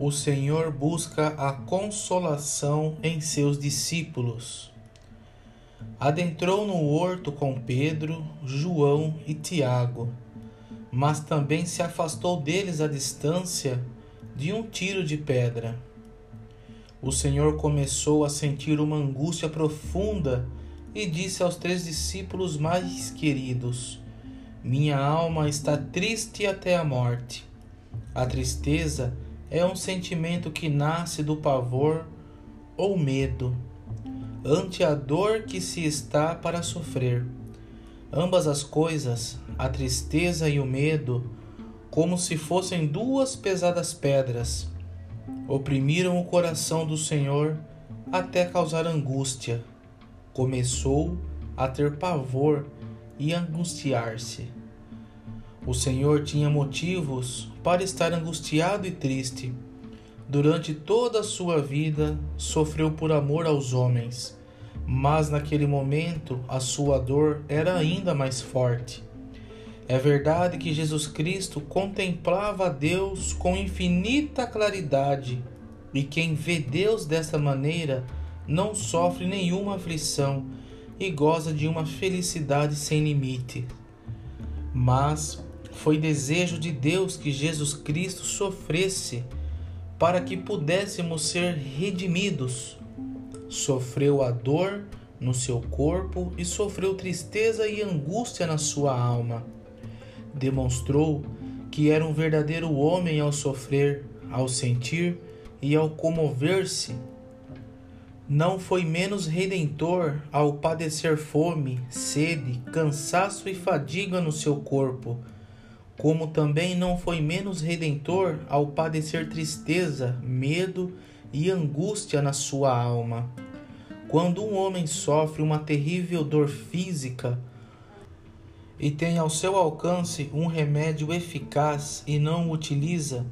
o Senhor busca a consolação em seus discípulos. Adentrou no horto com Pedro, João e Tiago, mas também se afastou deles à distância de um tiro de pedra. O Senhor começou a sentir uma angústia profunda e disse aos três discípulos mais queridos: Minha alma está triste até a morte. A tristeza é um sentimento que nasce do pavor ou medo, ante a dor que se está para sofrer. Ambas as coisas, a tristeza e o medo, como se fossem duas pesadas pedras, oprimiram o coração do Senhor até causar angústia. Começou a ter pavor e angustiar-se. O Senhor tinha motivos para estar angustiado e triste. Durante toda a sua vida, sofreu por amor aos homens, mas naquele momento a sua dor era ainda mais forte. É verdade que Jesus Cristo contemplava a Deus com infinita claridade, e quem vê Deus dessa maneira não sofre nenhuma aflição e goza de uma felicidade sem limite. Mas foi desejo de Deus que Jesus Cristo sofresse para que pudéssemos ser redimidos. Sofreu a dor no seu corpo e sofreu tristeza e angústia na sua alma. Demonstrou que era um verdadeiro homem ao sofrer, ao sentir e ao comover-se. Não foi menos redentor ao padecer fome, sede, cansaço e fadiga no seu corpo como também não foi menos redentor ao padecer tristeza, medo e angústia na sua alma. Quando um homem sofre uma terrível dor física e tem ao seu alcance um remédio eficaz e não o utiliza,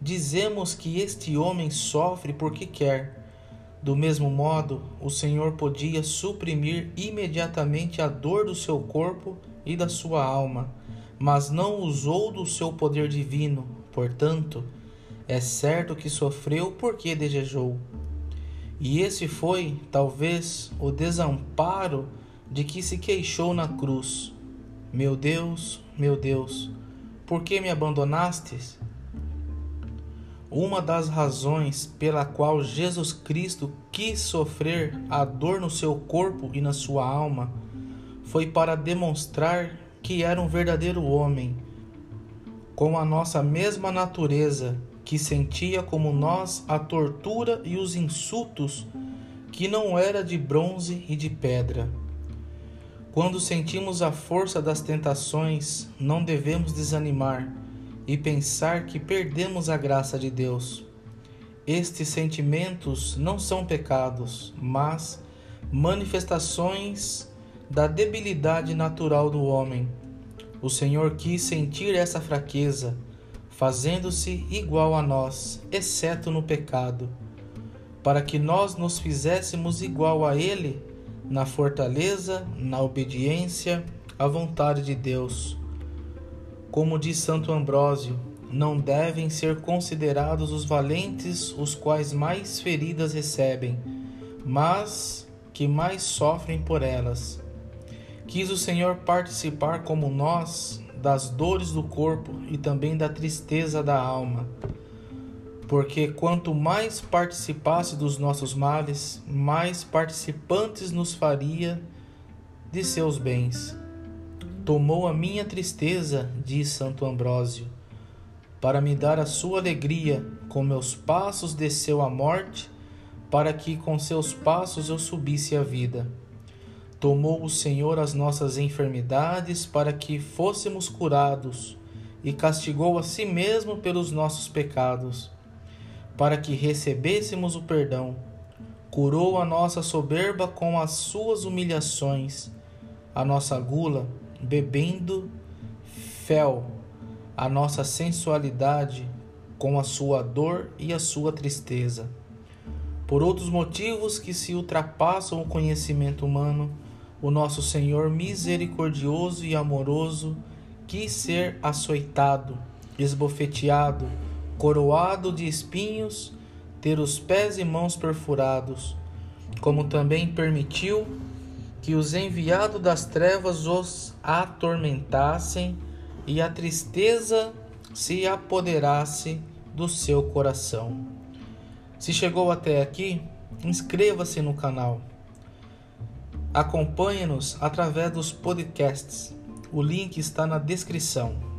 dizemos que este homem sofre porque quer. Do mesmo modo, o Senhor podia suprimir imediatamente a dor do seu corpo e da sua alma mas não usou do seu poder divino, portanto, é certo que sofreu porque desejou. E esse foi, talvez, o desamparo de que se queixou na cruz. Meu Deus, meu Deus, por que me abandonastes? Uma das razões pela qual Jesus Cristo quis sofrer a dor no seu corpo e na sua alma foi para demonstrar que era um verdadeiro homem, com a nossa mesma natureza, que sentia como nós a tortura e os insultos, que não era de bronze e de pedra. Quando sentimos a força das tentações, não devemos desanimar e pensar que perdemos a graça de Deus. Estes sentimentos não são pecados, mas manifestações da debilidade natural do homem. O Senhor quis sentir essa fraqueza, fazendo-se igual a nós, exceto no pecado, para que nós nos fizéssemos igual a Ele na fortaleza, na obediência à vontade de Deus. Como diz Santo Ambrósio, não devem ser considerados os valentes os quais mais feridas recebem, mas que mais sofrem por elas. Quis o Senhor participar como nós das dores do corpo e também da tristeza da alma. Porque quanto mais participasse dos nossos males, mais participantes nos faria de seus bens. Tomou a minha tristeza, diz Santo Ambrósio, para me dar a sua alegria, com meus passos desceu a morte, para que com seus passos eu subisse a vida. Tomou o Senhor as nossas enfermidades para que fôssemos curados, e castigou a si mesmo pelos nossos pecados, para que recebêssemos o perdão. Curou a nossa soberba com as suas humilhações, a nossa gula, bebendo fel, a nossa sensualidade com a sua dor e a sua tristeza. Por outros motivos que se ultrapassam o conhecimento humano, o nosso Senhor misericordioso e amoroso quis ser açoitado, esbofeteado, coroado de espinhos, ter os pés e mãos perfurados, como também permitiu que os enviados das trevas os atormentassem e a tristeza se apoderasse do seu coração. Se chegou até aqui, inscreva-se no canal. Acompanhe-nos através dos podcasts. O link está na descrição.